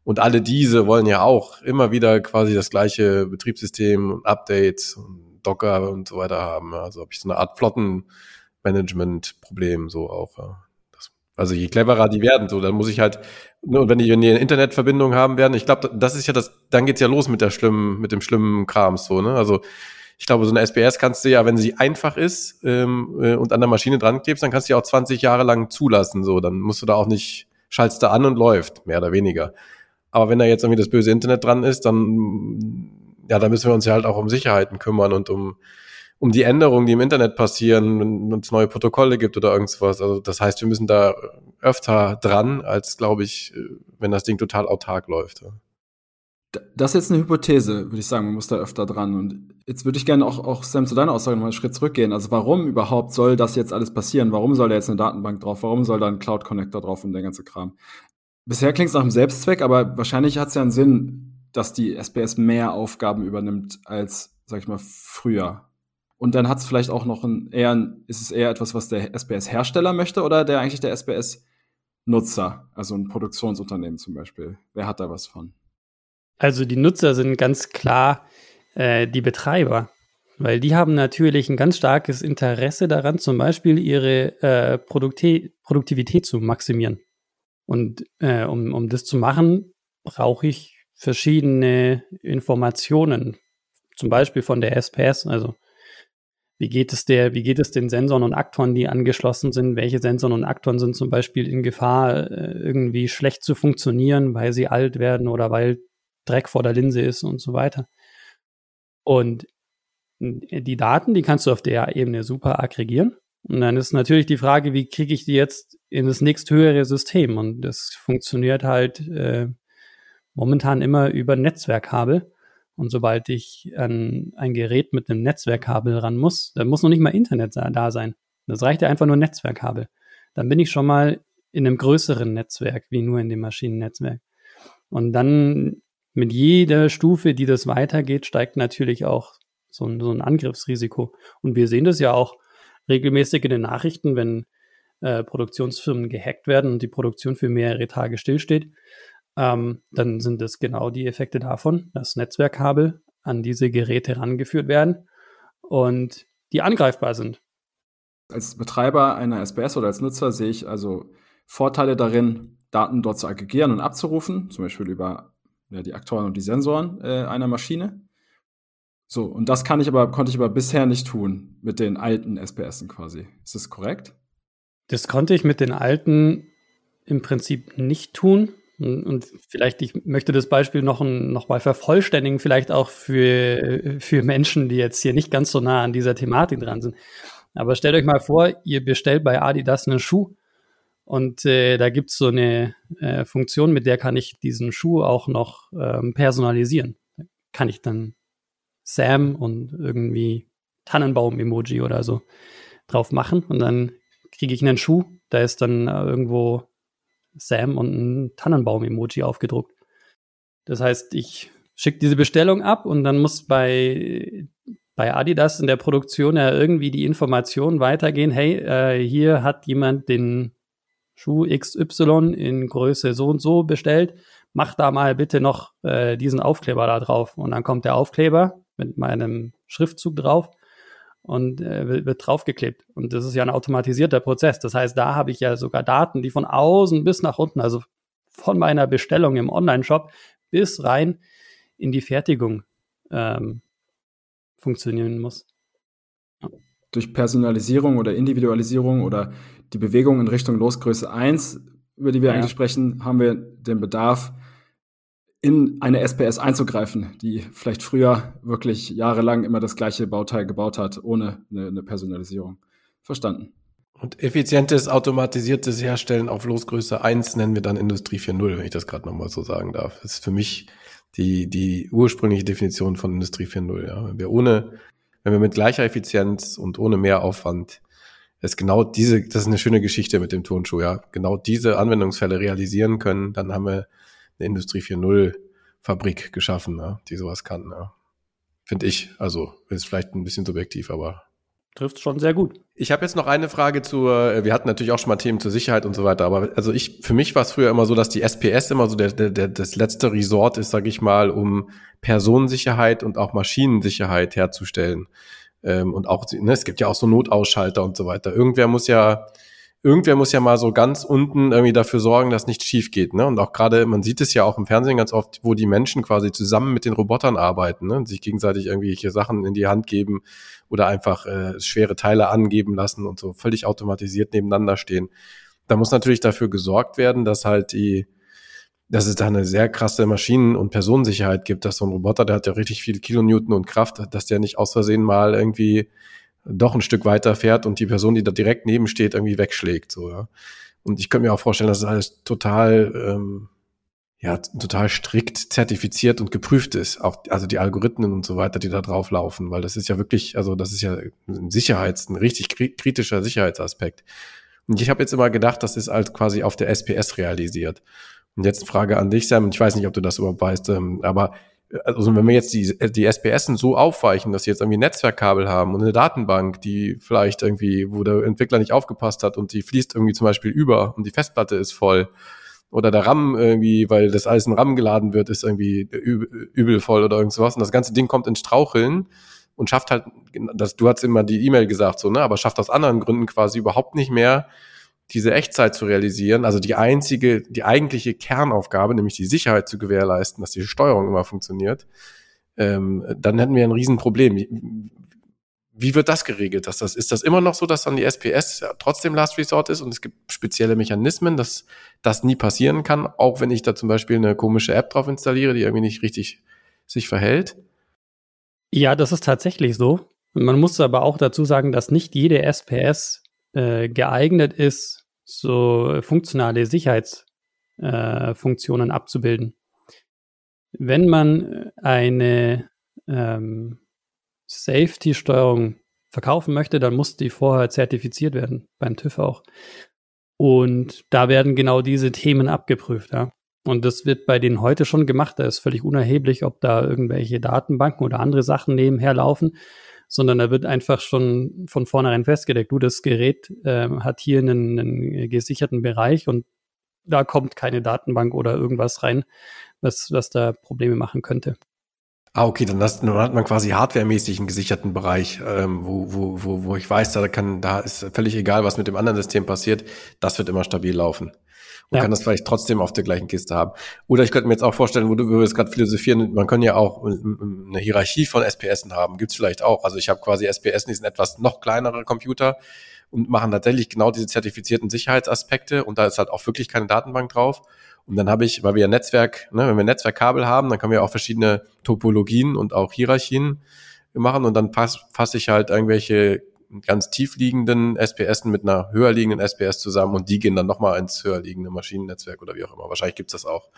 Und alle diese wollen ja auch immer wieder quasi das gleiche Betriebssystem und Updates und Docker und so weiter haben. Also habe ich so eine Art Flottenmanagement-Problem so auch. Das, also je cleverer die werden, so dann muss ich halt, ne, und wenn die, wenn die eine Internetverbindung haben werden, ich glaube, das ist ja das, dann geht's ja los mit der schlimmen, mit dem schlimmen Kram so, ne? Also ich glaube, so eine SPS kannst du ja, wenn sie einfach ist ähm, äh, und an der Maschine dran klebst, dann kannst du ja auch 20 Jahre lang zulassen. So, dann musst du da auch nicht, schaltest du an und läuft, mehr oder weniger. Aber wenn da jetzt irgendwie das böse Internet dran ist, dann, ja, da müssen wir uns ja halt auch um Sicherheiten kümmern und um, um die Änderungen, die im Internet passieren, wenn es neue Protokolle gibt oder irgendwas. Also das heißt, wir müssen da öfter dran, als glaube ich, wenn das Ding total autark läuft. Das ist jetzt eine Hypothese, würde ich sagen, man muss da öfter dran. Und jetzt würde ich gerne auch, auch Sam, zu deiner Aussage noch einen Schritt zurückgehen. Also warum überhaupt soll das jetzt alles passieren? Warum soll da jetzt eine Datenbank drauf? Warum soll da ein Cloud Connector drauf und der ganze Kram? Bisher klingt es nach einem Selbstzweck, aber wahrscheinlich hat es ja einen Sinn, dass die SPS mehr Aufgaben übernimmt als, sag ich mal, früher. Und dann hat es vielleicht auch noch ein eher, ist es eher etwas, was der SPS-Hersteller möchte oder der eigentlich der SPS-Nutzer, also ein Produktionsunternehmen zum Beispiel. Wer hat da was von? Also die Nutzer sind ganz klar äh, die Betreiber, weil die haben natürlich ein ganz starkes Interesse daran, zum Beispiel ihre äh, Produkti Produktivität zu maximieren. Und äh, um, um das zu machen, brauche ich verschiedene Informationen, zum Beispiel von der SPS, also wie geht es der, wie geht es den Sensoren und Aktoren, die angeschlossen sind? Welche Sensoren und Aktoren sind zum Beispiel in Gefahr, äh, irgendwie schlecht zu funktionieren, weil sie alt werden oder weil Dreck vor der Linse ist und so weiter. Und die Daten, die kannst du auf der Ebene super aggregieren. Und dann ist natürlich die Frage, wie kriege ich die jetzt in das nächsthöhere System? Und das funktioniert halt äh, momentan immer über Netzwerkkabel. Und sobald ich an ein Gerät mit einem Netzwerkkabel ran muss, dann muss noch nicht mal Internet da sein. Das reicht ja einfach nur Netzwerkkabel. Dann bin ich schon mal in einem größeren Netzwerk, wie nur in dem Maschinennetzwerk. Und dann mit jeder Stufe, die das weitergeht, steigt natürlich auch so ein, so ein Angriffsrisiko. Und wir sehen das ja auch regelmäßig in den Nachrichten, wenn äh, Produktionsfirmen gehackt werden und die Produktion für mehrere Tage stillsteht, ähm, dann sind das genau die Effekte davon, dass Netzwerkkabel an diese Geräte rangeführt werden und die angreifbar sind. Als Betreiber einer SPS oder als Nutzer sehe ich also Vorteile darin, Daten dort zu aggregieren und abzurufen, zum Beispiel über ja, die Aktoren und die Sensoren äh, einer Maschine. So, und das kann ich aber, konnte ich aber bisher nicht tun mit den alten SPSen quasi. Ist das korrekt? Das konnte ich mit den alten im Prinzip nicht tun, Und, vielleicht, ich möchte das Beispiel noch, noch mal vervollständigen, vielleicht auch für, für Menschen, die jetzt hier nicht ganz so nah an dieser Thematik dran sind. Aber stellt euch mal vor, ihr bestellt bei Adidas einen Schuh und äh, da gibt es so eine äh, Funktion, mit der kann ich diesen Schuh auch noch ähm, personalisieren. Kann ich dann Sam und irgendwie Tannenbaum-Emoji oder so drauf machen und dann kriege ich einen Schuh, da ist dann äh, irgendwo Sam und ein Tannenbaum-Emoji aufgedruckt. Das heißt, ich schicke diese Bestellung ab und dann muss bei, bei Adidas in der Produktion ja irgendwie die Information weitergehen, hey, äh, hier hat jemand den Schuh XY in Größe so und so bestellt, mach da mal bitte noch äh, diesen Aufkleber da drauf. Und dann kommt der Aufkleber mit meinem Schriftzug drauf und äh, wird, wird draufgeklebt. Und das ist ja ein automatisierter Prozess. Das heißt, da habe ich ja sogar Daten, die von außen bis nach unten, also von meiner Bestellung im Online-Shop bis rein in die Fertigung ähm, funktionieren muss. Ja. Durch Personalisierung oder Individualisierung oder die Bewegung in Richtung Losgröße 1, über die wir ja. eigentlich sprechen, haben wir den Bedarf, in eine SPS einzugreifen, die vielleicht früher wirklich jahrelang immer das gleiche Bauteil gebaut hat, ohne eine, eine Personalisierung. Verstanden. Und effizientes, automatisiertes Herstellen auf Losgröße 1 nennen wir dann Industrie 4.0, wenn ich das gerade nochmal so sagen darf. Das ist für mich die, die ursprüngliche Definition von Industrie 4.0. Ja. Wenn wir ohne, wenn wir mit gleicher Effizienz und ohne mehr Aufwand es genau diese, das ist eine schöne Geschichte mit dem Turnschuh, ja, genau diese Anwendungsfälle realisieren können, dann haben wir eine Industrie 4.0 Fabrik geschaffen, ne, die sowas kann. Ne. Finde ich. Also ist vielleicht ein bisschen subjektiv, aber trifft schon sehr gut. Ich habe jetzt noch eine Frage zur, äh, wir hatten natürlich auch schon mal Themen zur Sicherheit und so weiter, aber also ich, für mich war es früher immer so, dass die SPS immer so der, der, der, das letzte Resort ist, sage ich mal, um Personensicherheit und auch Maschinensicherheit herzustellen. Ähm, und auch, ne, es gibt ja auch so Notausschalter und so weiter. Irgendwer muss ja irgendwer muss ja mal so ganz unten irgendwie dafür sorgen, dass nichts schief geht. Ne? Und auch gerade, man sieht es ja auch im Fernsehen ganz oft, wo die Menschen quasi zusammen mit den Robotern arbeiten ne? und sich gegenseitig irgendwelche Sachen in die Hand geben oder einfach äh, schwere Teile angeben lassen und so völlig automatisiert nebeneinander stehen. Da muss natürlich dafür gesorgt werden, dass halt die, dass es da eine sehr krasse Maschinen- und Personensicherheit gibt, dass so ein Roboter, der hat ja richtig viel Kilonewton und Kraft, dass der nicht aus Versehen mal irgendwie doch ein Stück weiter fährt und die Person, die da direkt neben steht, irgendwie wegschlägt. So, ja. Und ich könnte mir auch vorstellen, dass es alles total, ähm, ja, total strikt zertifiziert und geprüft ist. Auch, also die Algorithmen und so weiter, die da drauf laufen, weil das ist ja wirklich, also das ist ja ein Sicherheits-, ein richtig kritischer Sicherheitsaspekt. Und ich habe jetzt immer gedacht, das ist halt quasi auf der SPS realisiert. Und jetzt Frage an dich, Sam, ich weiß nicht, ob du das überhaupt weißt, ähm, aber also wenn wir jetzt die, die SPS so aufweichen, dass sie jetzt irgendwie Netzwerkkabel haben und eine Datenbank, die vielleicht irgendwie, wo der Entwickler nicht aufgepasst hat und die fließt irgendwie zum Beispiel über und die Festplatte ist voll oder der RAM irgendwie, weil das alles in RAM geladen wird, ist irgendwie übel voll oder irgend sowas. Und das ganze Ding kommt ins Straucheln und schafft halt, das, du hast immer die E-Mail gesagt so, ne, aber schafft aus anderen Gründen quasi überhaupt nicht mehr diese Echtzeit zu realisieren, also die einzige, die eigentliche Kernaufgabe, nämlich die Sicherheit zu gewährleisten, dass die Steuerung immer funktioniert, ähm, dann hätten wir ein Riesenproblem. Wie, wird das geregelt? Dass das, ist das immer noch so, dass dann die SPS trotzdem Last Resort ist und es gibt spezielle Mechanismen, dass das nie passieren kann, auch wenn ich da zum Beispiel eine komische App drauf installiere, die irgendwie nicht richtig sich verhält? Ja, das ist tatsächlich so. Man muss aber auch dazu sagen, dass nicht jede SPS äh, geeignet ist, so funktionale Sicherheitsfunktionen äh, abzubilden. Wenn man eine ähm, Safety-Steuerung verkaufen möchte, dann muss die vorher zertifiziert werden, beim TÜV auch. Und da werden genau diese Themen abgeprüft, ja. Und das wird bei denen heute schon gemacht. Da ist völlig unerheblich, ob da irgendwelche Datenbanken oder andere Sachen nebenher laufen sondern da wird einfach schon von vornherein festgelegt, du, das Gerät äh, hat hier einen, einen gesicherten Bereich und da kommt keine Datenbank oder irgendwas rein, was, was da Probleme machen könnte. Ah, okay, dann, das, dann hat man quasi hardwaremäßig einen gesicherten Bereich, ähm, wo, wo, wo, wo ich weiß, da kann, da ist völlig egal, was mit dem anderen System passiert, das wird immer stabil laufen und ja. kann das vielleicht trotzdem auf der gleichen Kiste haben. Oder ich könnte mir jetzt auch vorstellen, wo du würdest gerade philosophieren, man kann ja auch eine Hierarchie von SPSen haben, gibt's vielleicht auch. Also ich habe quasi SPS, die sind etwas noch kleinere Computer, und machen tatsächlich genau diese zertifizierten Sicherheitsaspekte und da ist halt auch wirklich keine Datenbank drauf. Und dann habe ich, weil wir ja Netzwerk, ne, wenn wir Netzwerkkabel haben, dann können wir auch verschiedene Topologien und auch Hierarchien machen und dann fasse fass ich halt irgendwelche ganz tief liegenden SPS mit einer höher liegenden SPS zusammen und die gehen dann nochmal ins höher liegende Maschinennetzwerk oder wie auch immer. Wahrscheinlich gibt's das auch.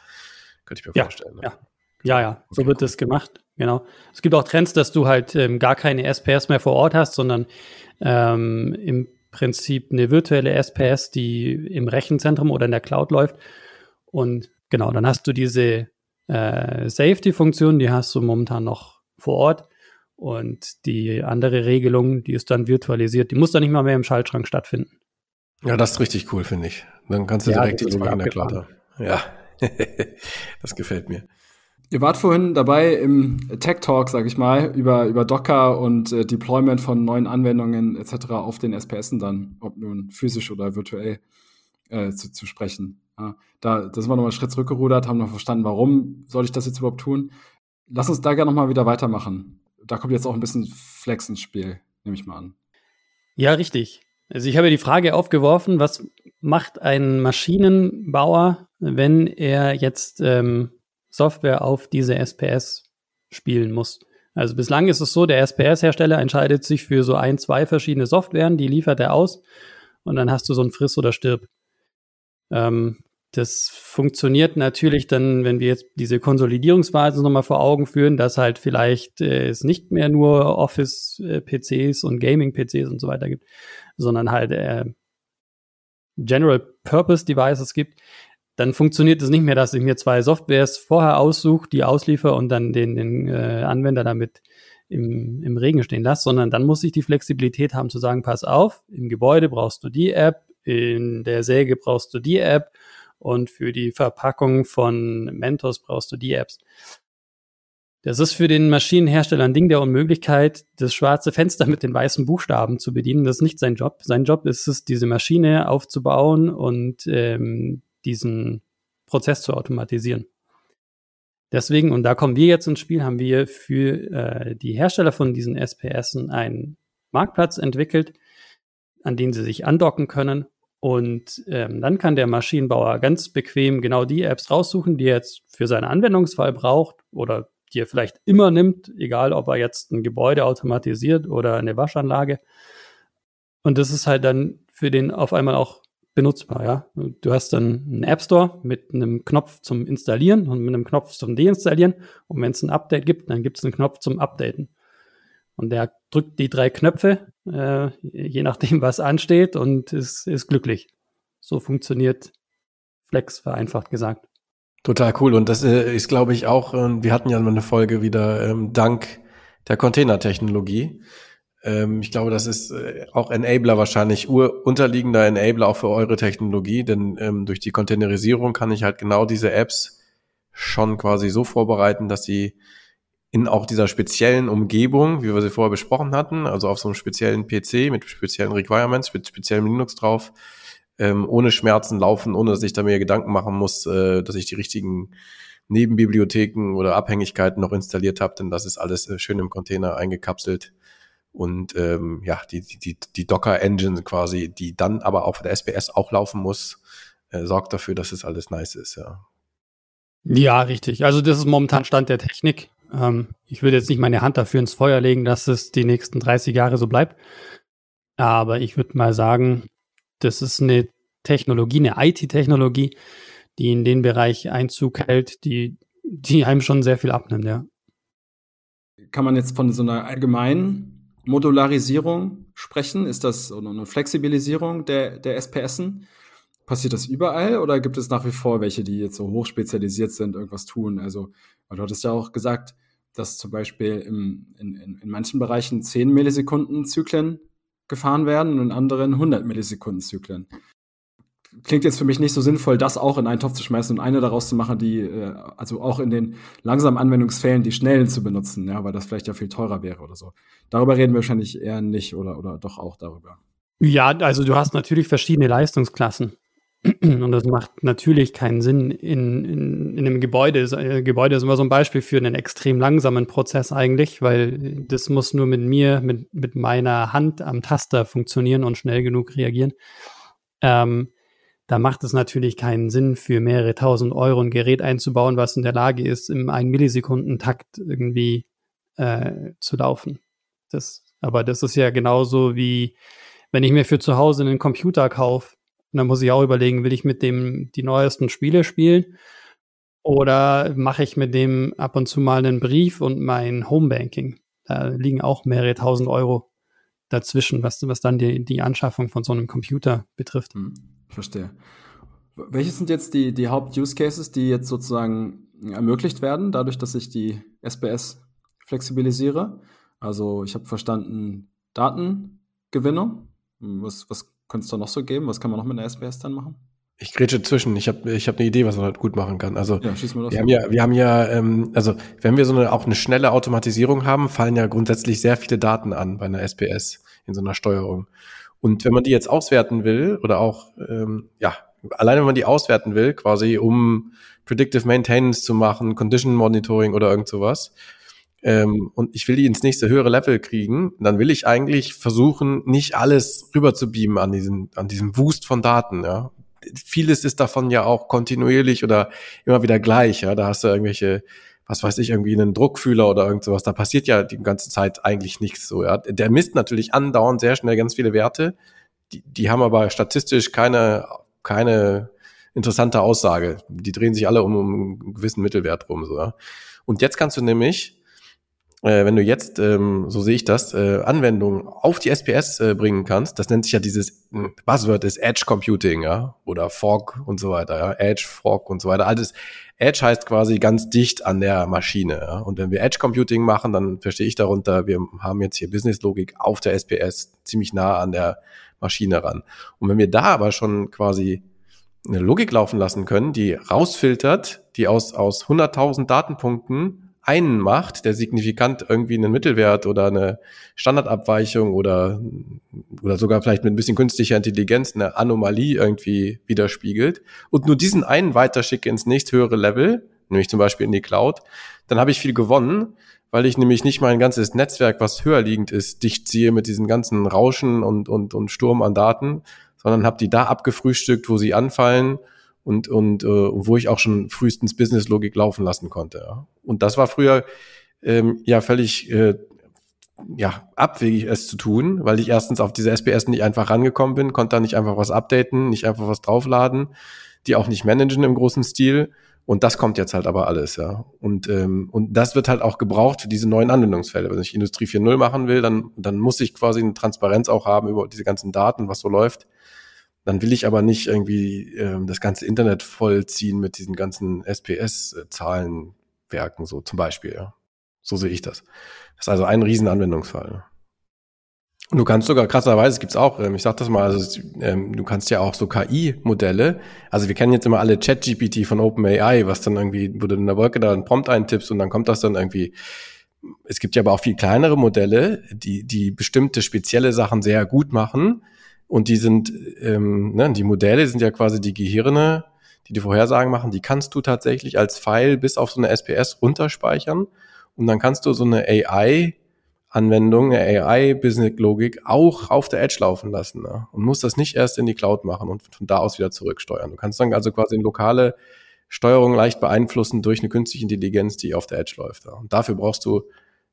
Könnte ich mir ja, vorstellen. Ne? Ja. ja, ja, so okay, wird cool. das gemacht. Genau. Es gibt auch Trends, dass du halt ähm, gar keine SPS mehr vor Ort hast, sondern ähm, im Prinzip eine virtuelle SPS, die im Rechenzentrum oder in der Cloud läuft. Und genau, dann hast du diese äh, Safety-Funktion, die hast du momentan noch vor Ort. Und die andere Regelung, die ist dann virtualisiert, die muss dann nicht mal mehr im Schaltschrank stattfinden. Ja, das ist richtig cool, finde ich. Dann kannst du ja, direkt die Logik in der Cloud. Ja, das gefällt mir. Ihr wart vorhin dabei im Tech Talk, sag ich mal, über, über Docker und äh, Deployment von neuen Anwendungen etc. auf den SPSen dann, ob nun physisch oder virtuell, äh, zu, zu sprechen. Ja, da, da sind wir nochmal einen Schritt zurückgerudert, haben noch verstanden, warum soll ich das jetzt überhaupt tun. Lass uns da gerne nochmal wieder weitermachen. Da kommt jetzt auch ein bisschen Flex ins Spiel, nehme ich mal an. Ja, richtig. Also ich habe die Frage aufgeworfen, was macht ein Maschinenbauer, wenn er jetzt ähm, Software auf diese SPS spielen muss. Also bislang ist es so, der SPS-Hersteller entscheidet sich für so ein, zwei verschiedene Softwaren, die liefert er aus und dann hast du so ein Friss oder Stirb. Ähm, das funktioniert natürlich dann, wenn wir jetzt diese Konsolidierungsphase nochmal vor Augen führen, dass halt vielleicht äh, es nicht mehr nur Office-PCs und Gaming-PCs und so weiter gibt, sondern halt äh, General-Purpose-Devices gibt, dann funktioniert es nicht mehr, dass ich mir zwei Softwares vorher aussuche, die ausliefer und dann den, den äh, Anwender damit im, im Regen stehen lasse, sondern dann muss ich die Flexibilität haben zu sagen, pass auf, im Gebäude brauchst du die App, in der Säge brauchst du die App und für die Verpackung von Mentos brauchst du die Apps. Das ist für den Maschinenhersteller ein Ding der Unmöglichkeit, das schwarze Fenster mit den weißen Buchstaben zu bedienen. Das ist nicht sein Job. Sein Job ist es, diese Maschine aufzubauen und ähm, diesen Prozess zu automatisieren. Deswegen, und da kommen wir jetzt ins Spiel, haben wir für äh, die Hersteller von diesen SPS einen Marktplatz entwickelt, an den sie sich andocken können. Und ähm, dann kann der Maschinenbauer ganz bequem genau die Apps raussuchen, die er jetzt für seinen Anwendungsfall braucht oder die er vielleicht immer nimmt, egal ob er jetzt ein Gebäude automatisiert oder eine Waschanlage. Und das ist halt dann für den auf einmal auch benutzbar, ja. Du hast dann einen App Store mit einem Knopf zum Installieren und mit einem Knopf zum Deinstallieren. Und wenn es ein Update gibt, dann gibt es einen Knopf zum Updaten. Und der drückt die drei Knöpfe, äh, je nachdem, was ansteht, und ist, ist glücklich. So funktioniert Flex, vereinfacht gesagt. Total cool. Und das äh, ist, glaube ich, auch, äh, wir hatten ja mal eine Folge wieder ähm, dank der Containertechnologie. Ähm, ich glaube, das ist äh, auch Enabler wahrscheinlich, unterliegender Enabler auch für eure Technologie, denn ähm, durch die Containerisierung kann ich halt genau diese Apps schon quasi so vorbereiten, dass sie in auch dieser speziellen Umgebung, wie wir sie vorher besprochen hatten, also auf so einem speziellen PC mit speziellen Requirements, mit speziellem Linux drauf, ähm, ohne Schmerzen laufen, ohne dass ich da mir Gedanken machen muss, äh, dass ich die richtigen Nebenbibliotheken oder Abhängigkeiten noch installiert habe, denn das ist alles äh, schön im Container eingekapselt und ähm, ja, die, die, die Docker-Engine quasi, die dann aber auch für der SPS auch laufen muss, äh, sorgt dafür, dass es alles nice ist, ja. Ja, richtig. Also das ist momentan Stand der Technik. Ähm, ich würde jetzt nicht meine Hand dafür ins Feuer legen, dass es die nächsten 30 Jahre so bleibt. Aber ich würde mal sagen, das ist eine Technologie, eine IT-Technologie, die in den Bereich Einzug hält, die, die einem schon sehr viel abnimmt, ja. Kann man jetzt von so einer allgemeinen Modularisierung sprechen? Ist das eine Flexibilisierung der, der SPSen? Passiert das überall oder gibt es nach wie vor welche, die jetzt so hochspezialisiert sind, irgendwas tun? Also, du hattest ja auch gesagt, dass zum Beispiel im, in, in, in manchen Bereichen 10 Millisekunden Zyklen gefahren werden und in anderen 100 Millisekunden Zyklen klingt jetzt für mich nicht so sinnvoll, das auch in einen Topf zu schmeißen und eine daraus zu machen, die, äh, also auch in den langsamen Anwendungsfällen die schnellen zu benutzen, ja, weil das vielleicht ja viel teurer wäre oder so. Darüber reden wir wahrscheinlich eher nicht oder, oder doch auch darüber. Ja, also du hast natürlich verschiedene Leistungsklassen. Und das macht natürlich keinen Sinn in, in, in einem Gebäude. Ein Gebäude ist immer so ein Beispiel für einen extrem langsamen Prozess eigentlich, weil das muss nur mit mir, mit, mit meiner Hand am Taster funktionieren und schnell genug reagieren. Ähm, da macht es natürlich keinen Sinn, für mehrere tausend Euro ein Gerät einzubauen, was in der Lage ist, im 1 Millisekunden-Takt irgendwie äh, zu laufen. Das, aber das ist ja genauso wie, wenn ich mir für zu Hause einen Computer kaufe, und dann muss ich auch überlegen, will ich mit dem die neuesten Spiele spielen? Oder mache ich mit dem ab und zu mal einen Brief und mein Homebanking? Da liegen auch mehrere tausend Euro dazwischen, was, was dann die, die Anschaffung von so einem Computer betrifft. Hm, verstehe. Welche sind jetzt die, die Haupt-Use-Cases, die jetzt sozusagen ermöglicht werden, dadurch, dass ich die SPS flexibilisiere? Also ich habe verstanden, Datengewinnung. Was, was könnte es da noch so geben? Was kann man noch mit einer SPS dann machen? Ich grätsche zwischen. Ich habe ich hab eine Idee, was man halt gut machen kann. Also ja, wir, haben ja, wir haben ja, ähm, also wenn wir so eine auch eine schnelle Automatisierung haben, fallen ja grundsätzlich sehr viele Daten an bei einer SPS in so einer Steuerung. Und wenn man die jetzt auswerten will oder auch ähm, ja alleine wenn man die auswerten will, quasi um Predictive Maintenance zu machen, Condition Monitoring oder irgend sowas, ähm, und ich will die ins nächste höhere Level kriegen, dann will ich eigentlich versuchen, nicht alles rüber zu beamen an diesem, an diesem Wust von Daten, ja. Vieles ist davon ja auch kontinuierlich oder immer wieder gleich, ja. Da hast du irgendwelche, was weiß ich, irgendwie einen Druckfühler oder irgend sowas. Da passiert ja die ganze Zeit eigentlich nichts so, ja. Der misst natürlich andauernd sehr schnell ganz viele Werte. Die, die haben aber statistisch keine, keine interessante Aussage. Die drehen sich alle um, um einen gewissen Mittelwert rum, so, ja. Und jetzt kannst du nämlich äh, wenn du jetzt, ähm, so sehe ich das, äh, Anwendungen auf die SPS äh, bringen kannst, das nennt sich ja dieses hm, Buzzword ist Edge Computing, ja, oder Fog und so weiter, ja, Edge, Fog und so weiter. Alles Edge heißt quasi ganz dicht an der Maschine, ja. Und wenn wir Edge Computing machen, dann verstehe ich darunter, wir haben jetzt hier Business Logik auf der SPS ziemlich nah an der Maschine ran. Und wenn wir da aber schon quasi eine Logik laufen lassen können, die rausfiltert, die aus, aus 100.000 Datenpunkten einen macht, der signifikant irgendwie einen Mittelwert oder eine Standardabweichung oder, oder sogar vielleicht mit ein bisschen künstlicher Intelligenz eine Anomalie irgendwie widerspiegelt und nur diesen einen weiterschicke ins nächsthöhere Level, nämlich zum Beispiel in die Cloud, dann habe ich viel gewonnen, weil ich nämlich nicht mein ganzes Netzwerk, was höher liegend ist, dicht ziehe mit diesen ganzen Rauschen und, und, und Sturm an Daten, sondern habe die da abgefrühstückt, wo sie anfallen und, und äh, wo ich auch schon frühestens Business-Logik laufen lassen konnte. Ja. Und das war früher ähm, ja völlig äh, ja, abwegig, es zu tun, weil ich erstens auf diese SPS nicht einfach rangekommen bin, konnte da nicht einfach was updaten, nicht einfach was draufladen, die auch nicht managen im großen Stil. Und das kommt jetzt halt aber alles, ja. Und, ähm, und das wird halt auch gebraucht für diese neuen Anwendungsfälle. Wenn ich Industrie 4.0 machen will, dann, dann muss ich quasi eine Transparenz auch haben über diese ganzen Daten, was so läuft. Dann will ich aber nicht irgendwie ähm, das ganze Internet vollziehen mit diesen ganzen SPS-Zahlenwerken, so zum Beispiel. Ja. So sehe ich das. Das ist also ein riesen Anwendungsfall. Und du kannst sogar, krasserweise gibt's auch, ähm, ich sag das mal, also, ähm, du kannst ja auch so KI-Modelle, also wir kennen jetzt immer alle ChatGPT von OpenAI, was dann irgendwie, wo du in der Wolke da einen Prompt eintippst und dann kommt das dann irgendwie. Es gibt ja aber auch viel kleinere Modelle, die, die bestimmte spezielle Sachen sehr gut machen, und die sind, ähm, ne, die Modelle sind ja quasi die Gehirne, die die Vorhersagen machen, die kannst du tatsächlich als File bis auf so eine SPS runterspeichern. Und dann kannst du so eine AI Anwendung, eine AI-Business-Logik auch auf der Edge laufen lassen ne? und musst das nicht erst in die Cloud machen und von da aus wieder zurücksteuern. Du kannst dann also quasi lokale Steuerung leicht beeinflussen durch eine künstliche Intelligenz, die auf der Edge läuft. Ja? Und dafür brauchst du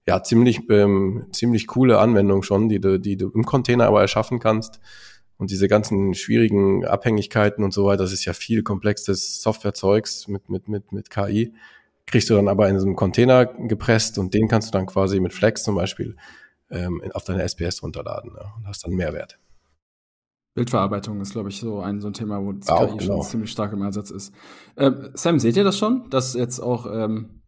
ja ziemlich ähm, ziemlich coole Anwendung schon, die du die du im Container aber erschaffen kannst und diese ganzen schwierigen Abhängigkeiten und so weiter, das ist ja viel komplexes Softwarezeugs mit, mit, mit, mit KI, kriegst du dann aber in so einem Container gepresst und den kannst du dann quasi mit Flex zum Beispiel ähm, auf deine SPS runterladen ja, und hast dann Mehrwert. Bildverarbeitung ist, glaube ich, so ein, so ein Thema, wo das auch, KI genau. schon ziemlich stark im Einsatz ist. Ähm, Sam, seht ihr das schon, dass jetzt auch ähm,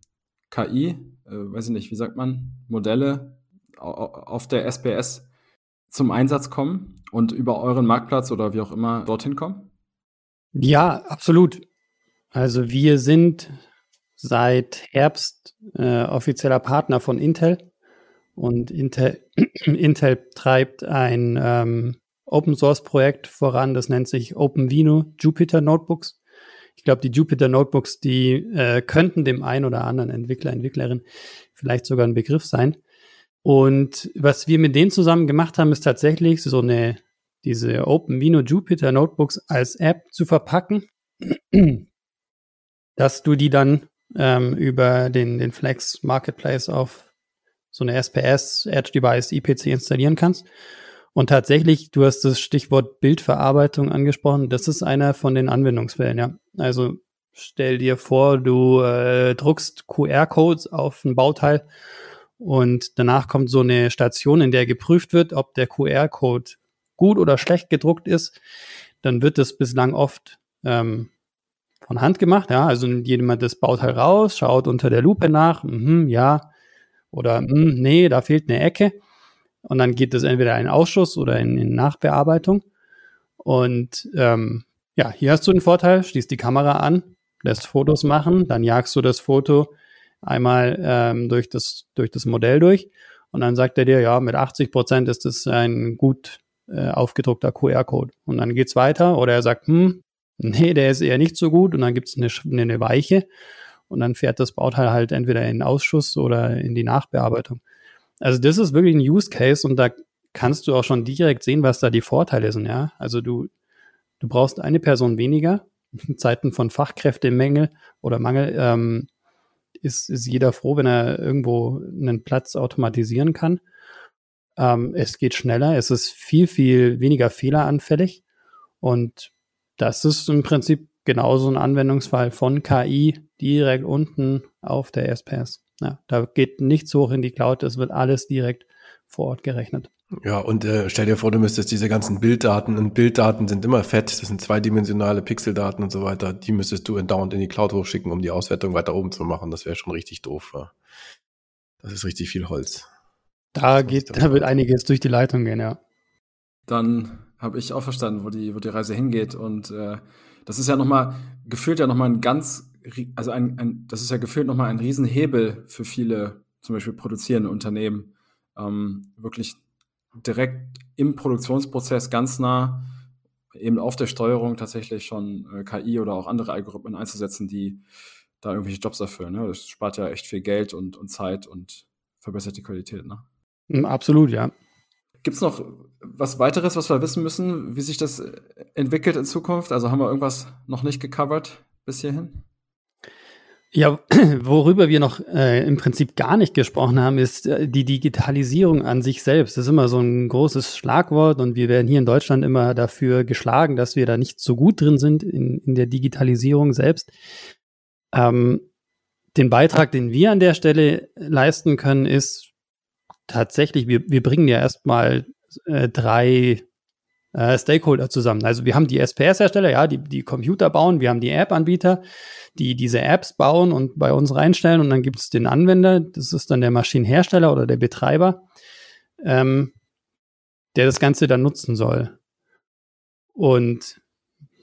KI, äh, weiß ich nicht, wie sagt man, Modelle auf der SPS zum Einsatz kommen und über euren Marktplatz oder wie auch immer dorthin kommen? Ja, absolut. Also wir sind seit Herbst äh, offizieller Partner von Intel und Intel, Intel treibt ein ähm, Open Source Projekt voran, das nennt sich OpenVino Jupyter Notebooks. Ich glaube, die Jupyter Notebooks, die äh, könnten dem einen oder anderen Entwickler, Entwicklerin vielleicht sogar ein Begriff sein. Und was wir mit denen zusammen gemacht haben, ist tatsächlich so eine, diese OpenVino Jupyter Notebooks als App zu verpacken, dass du die dann ähm, über den, den Flex Marketplace auf so eine SPS, Edge Device, IPC installieren kannst. Und tatsächlich, du hast das Stichwort Bildverarbeitung angesprochen. Das ist einer von den Anwendungsfällen, ja. Also stell dir vor, du äh, druckst QR-Codes auf ein Bauteil und danach kommt so eine Station, in der geprüft wird, ob der QR-Code gut oder schlecht gedruckt ist. Dann wird das bislang oft ähm, von Hand gemacht, ja. Also jemand das Bauteil raus, schaut unter der Lupe nach, mhm, ja, oder mh, nee, da fehlt eine Ecke. Und dann geht es entweder in Ausschuss oder in, in Nachbearbeitung. Und ähm, ja, hier hast du den Vorteil, schließt die Kamera an, lässt Fotos machen, dann jagst du das Foto einmal ähm, durch, das, durch das Modell durch und dann sagt er dir, ja, mit 80 Prozent ist das ein gut äh, aufgedruckter QR-Code. Und dann geht's weiter oder er sagt, hm, nee, der ist eher nicht so gut und dann gibt's eine, eine Weiche und dann fährt das Bauteil halt entweder in den Ausschuss oder in die Nachbearbeitung. Also das ist wirklich ein Use Case und da kannst du auch schon direkt sehen, was da die Vorteile sind, ja. Also du, du brauchst eine Person weniger. In Zeiten von Fachkräftemangel oder Mangel ähm, ist, ist jeder froh, wenn er irgendwo einen Platz automatisieren kann. Ähm, es geht schneller, es ist viel, viel weniger fehleranfällig und das ist im Prinzip genauso ein Anwendungsfall von KI direkt unten auf der SPS. Ja, da geht nichts hoch in die Cloud, es wird alles direkt vor Ort gerechnet. Ja, und äh, stell dir vor, du müsstest diese ganzen Bilddaten, und Bilddaten sind immer fett, das sind zweidimensionale Pixeldaten und so weiter, die müsstest du dauernd in die Cloud hochschicken, um die Auswertung weiter oben zu machen. Das wäre schon richtig doof. Ja. Das ist richtig viel Holz. Da geht, da wird einiges durch die Leitung gehen, ja. Dann habe ich auch verstanden, wo die, wo die Reise hingeht. Und äh, das ist ja nochmal, gefühlt ja nochmal ein ganz also ein, ein, das ist ja gefühlt nochmal ein Riesenhebel für viele, zum Beispiel produzierende Unternehmen, ähm, wirklich direkt im Produktionsprozess ganz nah eben auf der Steuerung tatsächlich schon äh, KI oder auch andere Algorithmen einzusetzen, die da irgendwelche Jobs erfüllen. Ne? Das spart ja echt viel Geld und, und Zeit und verbessert die Qualität. Ne? Mm, absolut, ja. Gibt es noch was weiteres, was wir wissen müssen, wie sich das entwickelt in Zukunft? Also haben wir irgendwas noch nicht gecovert bis hierhin? Ja, worüber wir noch äh, im Prinzip gar nicht gesprochen haben, ist äh, die Digitalisierung an sich selbst. Das ist immer so ein großes Schlagwort und wir werden hier in Deutschland immer dafür geschlagen, dass wir da nicht so gut drin sind in, in der Digitalisierung selbst. Ähm, den Beitrag, den wir an der Stelle leisten können, ist tatsächlich, wir, wir bringen ja erstmal äh, drei äh, Stakeholder zusammen. Also wir haben die SPS-Hersteller, ja, die, die Computer bauen, wir haben die App-Anbieter, die diese Apps bauen und bei uns reinstellen und dann gibt es den Anwender, das ist dann der Maschinenhersteller oder der Betreiber, ähm, der das Ganze dann nutzen soll. Und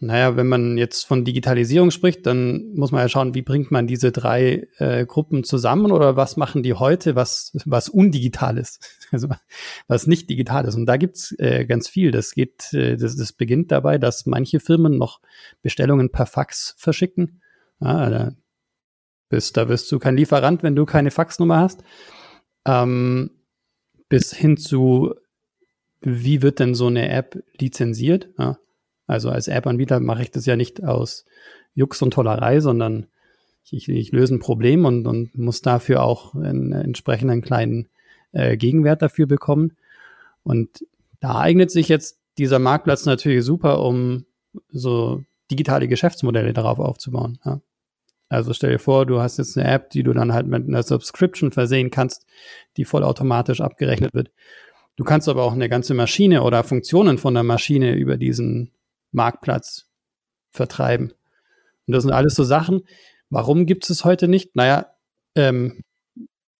naja, wenn man jetzt von Digitalisierung spricht, dann muss man ja schauen, wie bringt man diese drei äh, Gruppen zusammen oder was machen die heute, was, was undigital ist, also was nicht digital ist. Und da gibt's äh, ganz viel. Das geht, äh, das, das beginnt dabei, dass manche Firmen noch Bestellungen per Fax verschicken. Ja, da, bist, da wirst du kein Lieferant, wenn du keine Faxnummer hast. Ähm, bis hin zu, wie wird denn so eine App lizenziert? Ja, also als App-Anbieter mache ich das ja nicht aus Jux und Tollerei, sondern ich, ich löse ein Problem und, und muss dafür auch einen entsprechenden kleinen äh, Gegenwert dafür bekommen. Und da eignet sich jetzt dieser Marktplatz natürlich super, um so digitale Geschäftsmodelle darauf aufzubauen. Ja. Also stell dir vor, du hast jetzt eine App, die du dann halt mit einer Subscription versehen kannst, die vollautomatisch abgerechnet wird. Du kannst aber auch eine ganze Maschine oder Funktionen von der Maschine über diesen Marktplatz vertreiben. Und das sind alles so Sachen. Warum gibt es heute nicht? Naja, ähm,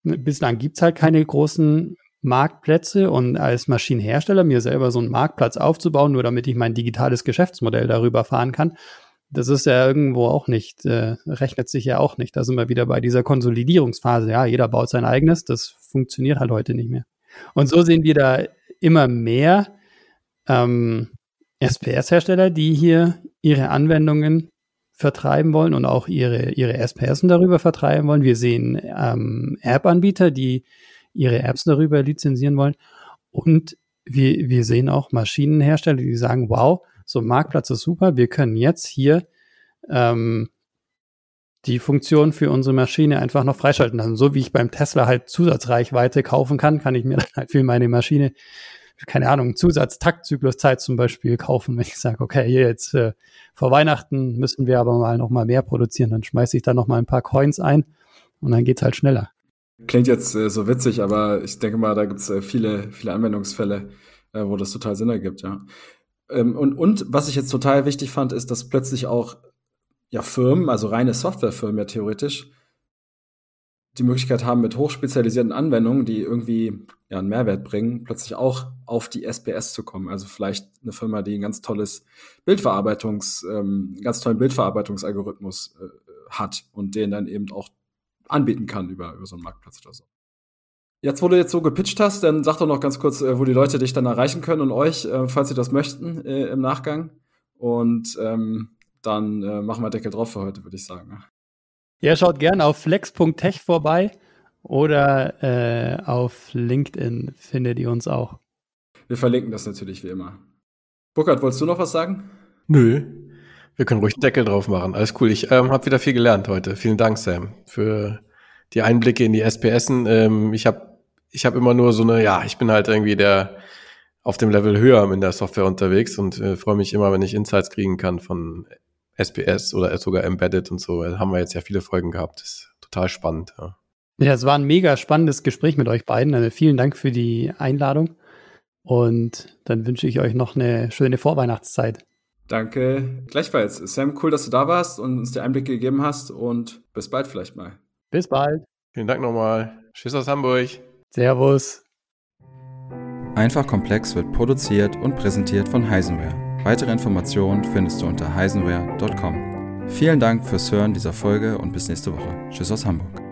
bislang gibt es halt keine großen Marktplätze und als Maschinenhersteller mir selber so einen Marktplatz aufzubauen, nur damit ich mein digitales Geschäftsmodell darüber fahren kann, das ist ja irgendwo auch nicht, äh, rechnet sich ja auch nicht. Da sind wir wieder bei dieser Konsolidierungsphase. Ja, jeder baut sein eigenes, das funktioniert halt heute nicht mehr. Und so sehen wir da immer mehr ähm, SPS-Hersteller, die hier ihre Anwendungen vertreiben wollen und auch ihre, ihre SPS darüber vertreiben wollen. Wir sehen ähm, App-Anbieter, die ihre Apps darüber lizenzieren wollen. Und wir, wir sehen auch Maschinenhersteller, die sagen, wow, so ein Marktplatz ist super, wir können jetzt hier ähm, die Funktion für unsere Maschine einfach noch freischalten lassen. So wie ich beim Tesla halt Zusatzreichweite kaufen kann, kann ich mir dann halt für meine Maschine, keine Ahnung, Zusatztaktzykluszeit zum Beispiel kaufen, wenn ich sage, okay, hier jetzt äh, vor Weihnachten müssen wir aber mal noch mal mehr produzieren, dann schmeiße ich da noch mal ein paar Coins ein und dann geht's halt schneller. Klingt jetzt äh, so witzig, aber ich denke mal, da gibt's äh, viele, viele Anwendungsfälle, äh, wo das total Sinn ergibt, ja. Ähm, und, und was ich jetzt total wichtig fand, ist, dass plötzlich auch ja, Firmen, also reine Softwarefirmen ja theoretisch, die Möglichkeit haben, mit hochspezialisierten Anwendungen, die irgendwie ja, einen Mehrwert bringen, plötzlich auch auf die SPS zu kommen. Also vielleicht eine Firma, die ein ganz tolles Bildverarbeitungs, ähm, ganz tollen Bildverarbeitungsalgorithmus äh, hat und den dann eben auch anbieten kann über, über so einen Marktplatz oder so. Jetzt, wo du jetzt so gepitcht hast, dann sag doch noch ganz kurz, äh, wo die Leute dich dann erreichen können und euch, äh, falls sie das möchten, äh, im Nachgang. Und ähm, dann äh, machen wir Deckel drauf für heute, würde ich sagen. Ja, schaut gerne auf flex.tech vorbei oder äh, auf LinkedIn findet ihr uns auch. Wir verlinken das natürlich wie immer. Burkhard, wolltest du noch was sagen? Nö. Wir können ruhig Deckel drauf machen. Alles cool. Ich ähm, habe wieder viel gelernt heute. Vielen Dank, Sam, für die Einblicke in die SPSen. Ähm, ich habe ich hab immer nur so eine, ja, ich bin halt irgendwie der auf dem Level höher in der Software unterwegs und äh, freue mich immer, wenn ich Insights kriegen kann von SPS oder sogar Embedded und so. Da haben wir jetzt ja viele Folgen gehabt. Das ist total spannend. Ja. ja, es war ein mega spannendes Gespräch mit euch beiden. Also vielen Dank für die Einladung. Und dann wünsche ich euch noch eine schöne Vorweihnachtszeit. Danke. Gleichfalls. Sam, cool, dass du da warst und uns die Einblicke gegeben hast. Und bis bald vielleicht mal. Bis bald. Vielen Dank nochmal. Tschüss aus Hamburg. Servus. Einfach komplex wird produziert und präsentiert von Heisenware Weitere Informationen findest du unter heisenware.com. Vielen Dank fürs Hören dieser Folge und bis nächste Woche. Tschüss aus Hamburg.